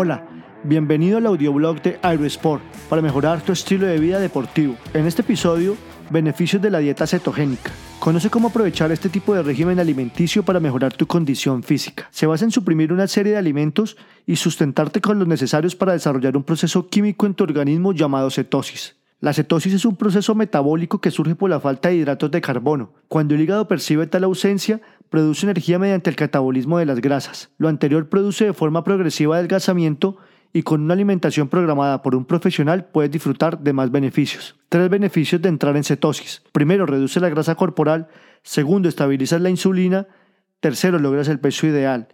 Hola, bienvenido al audioblog de Aerosport para mejorar tu estilo de vida deportivo. En este episodio, beneficios de la dieta cetogénica. Conoce cómo aprovechar este tipo de régimen alimenticio para mejorar tu condición física. Se basa en suprimir una serie de alimentos y sustentarte con los necesarios para desarrollar un proceso químico en tu organismo llamado cetosis. La cetosis es un proceso metabólico que surge por la falta de hidratos de carbono. Cuando el hígado percibe tal ausencia, produce energía mediante el catabolismo de las grasas. Lo anterior produce de forma progresiva adelgazamiento y con una alimentación programada por un profesional puedes disfrutar de más beneficios. Tres beneficios de entrar en cetosis. Primero, reduce la grasa corporal. Segundo, estabilizas la insulina. Tercero, logras el peso ideal.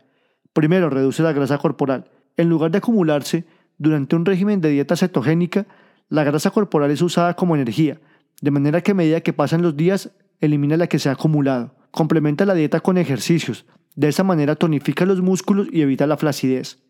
Primero, reduce la grasa corporal. En lugar de acumularse, durante un régimen de dieta cetogénica, la grasa corporal es usada como energía, de manera que a medida que pasan los días, elimina la que se ha acumulado. Complementa la dieta con ejercicios, de esa manera tonifica los músculos y evita la flacidez.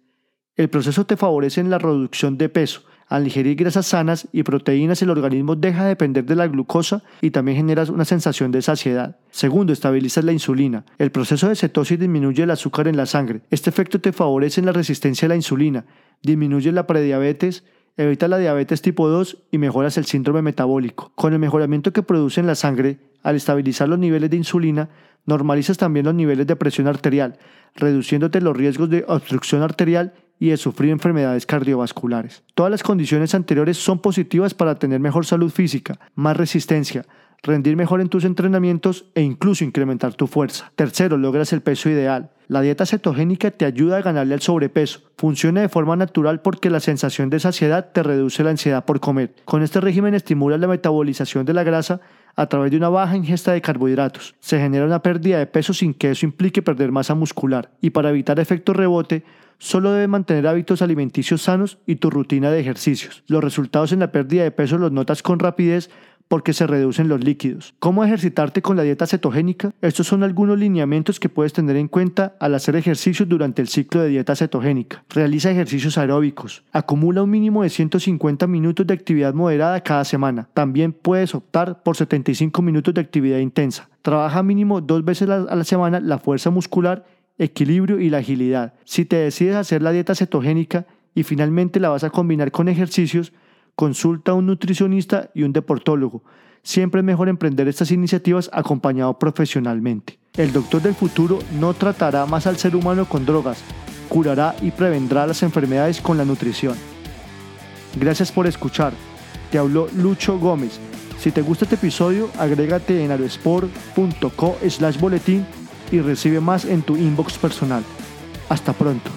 El proceso te favorece en la reducción de peso. Al ingerir grasas sanas y proteínas, el organismo deja de depender de la glucosa y también generas una sensación de saciedad. Segundo, estabilizas la insulina. El proceso de cetosis disminuye el azúcar en la sangre. Este efecto te favorece en la resistencia a la insulina, disminuye la prediabetes evita la diabetes tipo 2 y mejoras el síndrome metabólico. Con el mejoramiento que produce en la sangre, al estabilizar los niveles de insulina, normalizas también los niveles de presión arterial, reduciéndote los riesgos de obstrucción arterial y de sufrir enfermedades cardiovasculares. Todas las condiciones anteriores son positivas para tener mejor salud física, más resistencia, rendir mejor en tus entrenamientos e incluso incrementar tu fuerza. Tercero, logras el peso ideal. La dieta cetogénica te ayuda a ganarle al sobrepeso. Funciona de forma natural porque la sensación de saciedad te reduce la ansiedad por comer. Con este régimen estimula la metabolización de la grasa a través de una baja ingesta de carbohidratos. Se genera una pérdida de peso sin que eso implique perder masa muscular. Y para evitar efecto rebote, solo debes mantener hábitos alimenticios sanos y tu rutina de ejercicios. Los resultados en la pérdida de peso los notas con rapidez porque se reducen los líquidos. ¿Cómo ejercitarte con la dieta cetogénica? Estos son algunos lineamientos que puedes tener en cuenta al hacer ejercicios durante el ciclo de dieta cetogénica. Realiza ejercicios aeróbicos. Acumula un mínimo de 150 minutos de actividad moderada cada semana. También puedes optar por 75 minutos de actividad intensa. Trabaja mínimo dos veces a la semana la fuerza muscular, equilibrio y la agilidad. Si te decides hacer la dieta cetogénica y finalmente la vas a combinar con ejercicios, Consulta a un nutricionista y un deportólogo. Siempre es mejor emprender estas iniciativas acompañado profesionalmente. El doctor del futuro no tratará más al ser humano con drogas, curará y prevendrá las enfermedades con la nutrición. Gracias por escuchar. Te habló Lucho Gómez. Si te gusta este episodio, agrégate en aerosport.co slash boletín y recibe más en tu inbox personal. Hasta pronto.